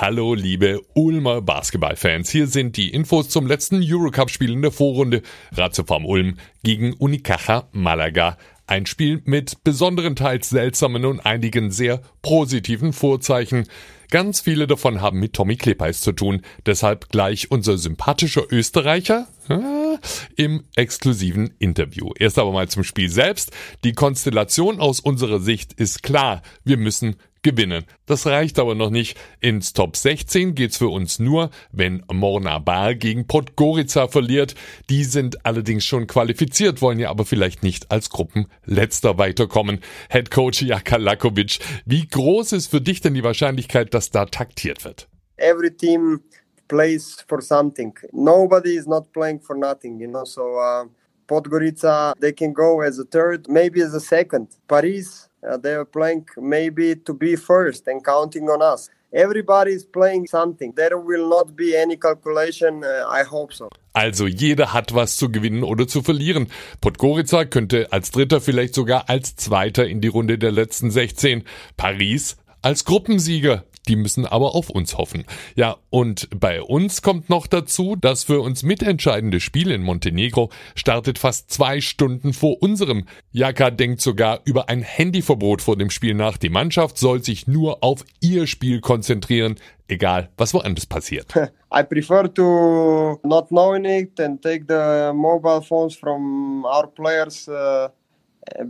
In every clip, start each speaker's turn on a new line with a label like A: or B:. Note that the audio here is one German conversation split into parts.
A: Hallo liebe Ulmer Basketballfans, hier sind die Infos zum letzten Eurocup-Spiel in der Vorrunde. Ratiofarm Ulm gegen Unicaja Malaga. Ein Spiel mit besonderen, teils seltsamen und einigen sehr positiven Vorzeichen. Ganz viele davon haben mit Tommy Klepeis zu tun. Deshalb gleich unser sympathischer Österreicher äh, im exklusiven Interview. Erst aber mal zum Spiel selbst. Die Konstellation aus unserer Sicht ist klar. Wir müssen gewinnen. Das reicht aber noch nicht. Ins Top 16 geht's für uns nur, wenn Morna Bar gegen Podgorica verliert. Die sind allerdings schon qualifiziert, wollen ja aber vielleicht nicht als Gruppenletzter weiterkommen. Head Coach Jaka Lakovic, wie groß ist für dich denn die Wahrscheinlichkeit, dass da taktiert wird?
B: Every team plays for something. Nobody is not playing for nothing, you know, so uh, Podgorica, they can go as a third, maybe as a second. Paris, uh, they are playing maybe to be first and counting on us. Everybody is playing something. There will not be any calculation. Uh, I hope so.
A: Also jeder hat was zu gewinnen oder zu verlieren. Podgorica könnte als Dritter vielleicht sogar als Zweiter in die Runde der letzten 16. Paris als Gruppensieger die müssen aber auf uns hoffen. Ja, und bei uns kommt noch dazu, das für uns mitentscheidende Spiel in Montenegro startet fast zwei Stunden vor unserem. Jaka denkt sogar über ein Handyverbot vor dem Spiel nach. Die Mannschaft soll sich nur auf ihr Spiel konzentrieren, egal was woanders passiert.
B: I prefer to not knowing it and take the mobile phones from our players. Uh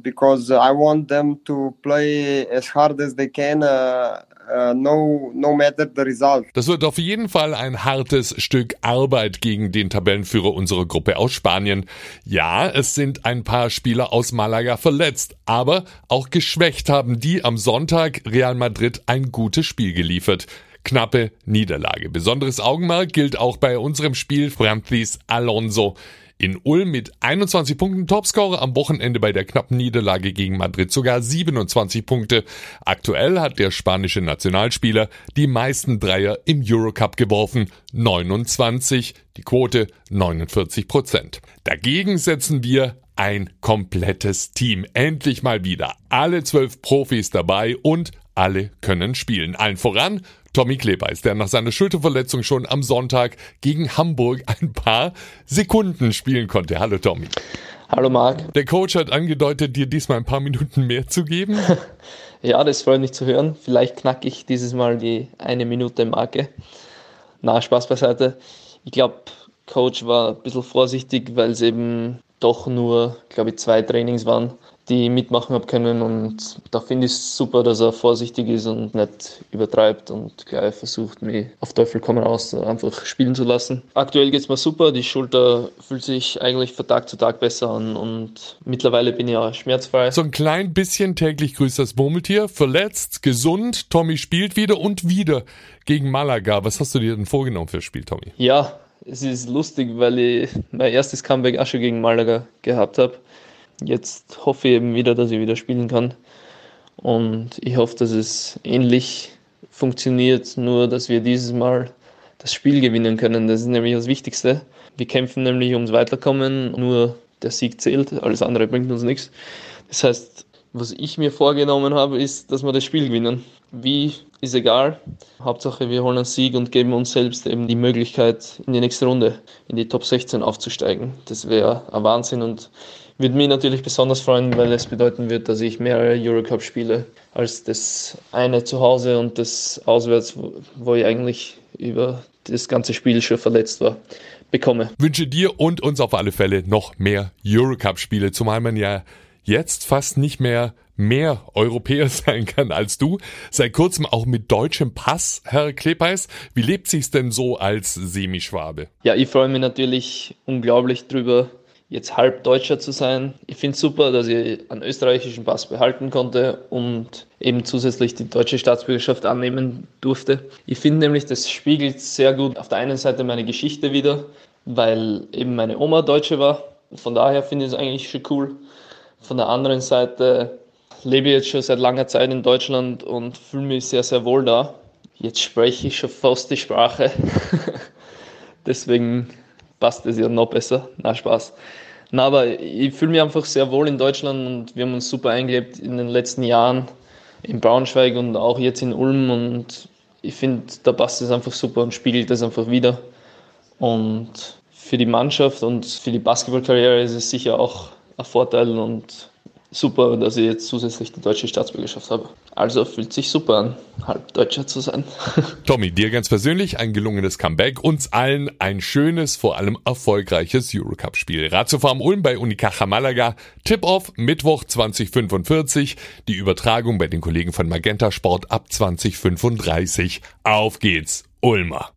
B: because I want them to play as hard as they can. Uh, uh, no, no matter the result.
A: Das wird auf jeden Fall ein hartes Stück Arbeit gegen den Tabellenführer unserer Gruppe aus Spanien. Ja, es sind ein paar Spieler aus Malaga verletzt, aber auch geschwächt haben die am Sonntag Real Madrid ein gutes Spiel geliefert knappe Niederlage. Besonderes Augenmerk gilt auch bei unserem Spiel Francis Alonso. In Ulm mit 21 Punkten Topscorer am Wochenende bei der knappen Niederlage gegen Madrid sogar 27 Punkte. Aktuell hat der spanische Nationalspieler die meisten Dreier im Eurocup geworfen, 29, die Quote 49 Prozent. Dagegen setzen wir ein komplettes Team. Endlich mal wieder. Alle zwölf Profis dabei und alle können spielen. Allen voran Tommy Klebeis, der nach seiner Schulterverletzung schon am Sonntag gegen Hamburg ein paar Sekunden spielen konnte. Hallo Tommy.
C: Hallo Marc.
A: Der Coach hat angedeutet, dir diesmal ein paar Minuten mehr zu geben.
C: ja, das freut mich zu hören. Vielleicht knacke ich dieses Mal die eine Minute Marke. Na, Spaß beiseite. Ich glaube, Coach war ein bisschen vorsichtig, weil es eben doch nur, glaube ich, zwei Trainings waren die mitmachen habe können. Und da finde ich es super, dass er vorsichtig ist und nicht übertreibt und gleich versucht, mich auf Teufel kommen aus einfach spielen zu lassen. Aktuell geht es mir super, die Schulter fühlt sich eigentlich von Tag zu Tag besser an und mittlerweile bin ich auch schmerzfrei.
A: So ein klein bisschen täglich grüßt das Murmeltier, verletzt, gesund, Tommy spielt wieder und wieder gegen Malaga. Was hast du dir denn vorgenommen für das Spiel, Tommy?
C: Ja, es ist lustig, weil ich mein erstes Comeback auch schon gegen Malaga gehabt habe. Jetzt hoffe ich eben wieder, dass ich wieder spielen kann. Und ich hoffe, dass es ähnlich funktioniert, nur dass wir dieses Mal das Spiel gewinnen können. Das ist nämlich das Wichtigste. Wir kämpfen nämlich ums Weiterkommen, nur der Sieg zählt, alles andere bringt uns nichts. Das heißt, was ich mir vorgenommen habe, ist, dass wir das Spiel gewinnen. Wie, ist egal. Hauptsache, wir holen einen Sieg und geben uns selbst eben die Möglichkeit, in die nächste Runde, in die Top 16 aufzusteigen. Das wäre ein Wahnsinn und würde mich natürlich besonders freuen, weil es bedeuten wird, dass ich mehr Eurocup spiele als das eine zu Hause und das auswärts, wo ich eigentlich über das ganze Spiel schon verletzt war, bekomme.
A: Wünsche dir und uns auf alle Fälle noch mehr Eurocup-Spiele, zumal man ja jetzt fast nicht mehr mehr Europäer sein kann als du. Seit kurzem auch mit deutschem Pass, Herr Klepeis. Wie lebt sich's denn so als Semischwabe?
C: Ja, ich freue mich natürlich unglaublich drüber, jetzt halb Deutscher zu sein. Ich finde es super, dass ich einen österreichischen Pass behalten konnte und eben zusätzlich die deutsche Staatsbürgerschaft annehmen durfte. Ich finde nämlich, das spiegelt sehr gut auf der einen Seite meine Geschichte wieder, weil eben meine Oma Deutsche war. Von daher finde ich es eigentlich schon cool. Von der anderen Seite lebe ich jetzt schon seit langer Zeit in Deutschland und fühle mich sehr, sehr wohl da. Jetzt spreche ich schon fast die Sprache. Deswegen passt es ja noch besser. Na, Spaß. Na, aber ich fühle mich einfach sehr wohl in Deutschland und wir haben uns super eingelebt in den letzten Jahren in Braunschweig und auch jetzt in Ulm und ich finde, da passt es einfach super und spiegelt das einfach wieder. Und für die Mannschaft und für die Basketballkarriere ist es sicher auch ein Vorteil und super, dass ich jetzt zusätzlich die deutsche Staatsbürgerschaft habe. Also fühlt sich super an, halb Deutscher zu sein.
A: Tommy, dir ganz persönlich ein gelungenes Comeback, uns allen ein schönes, vor allem erfolgreiches Eurocup-Spiel. Ratiofarm Ulm bei Unicaja Malaga, Tip-Off Mittwoch 2045, die Übertragung bei den Kollegen von Magenta Sport ab 2035. Auf geht's, Ulmer!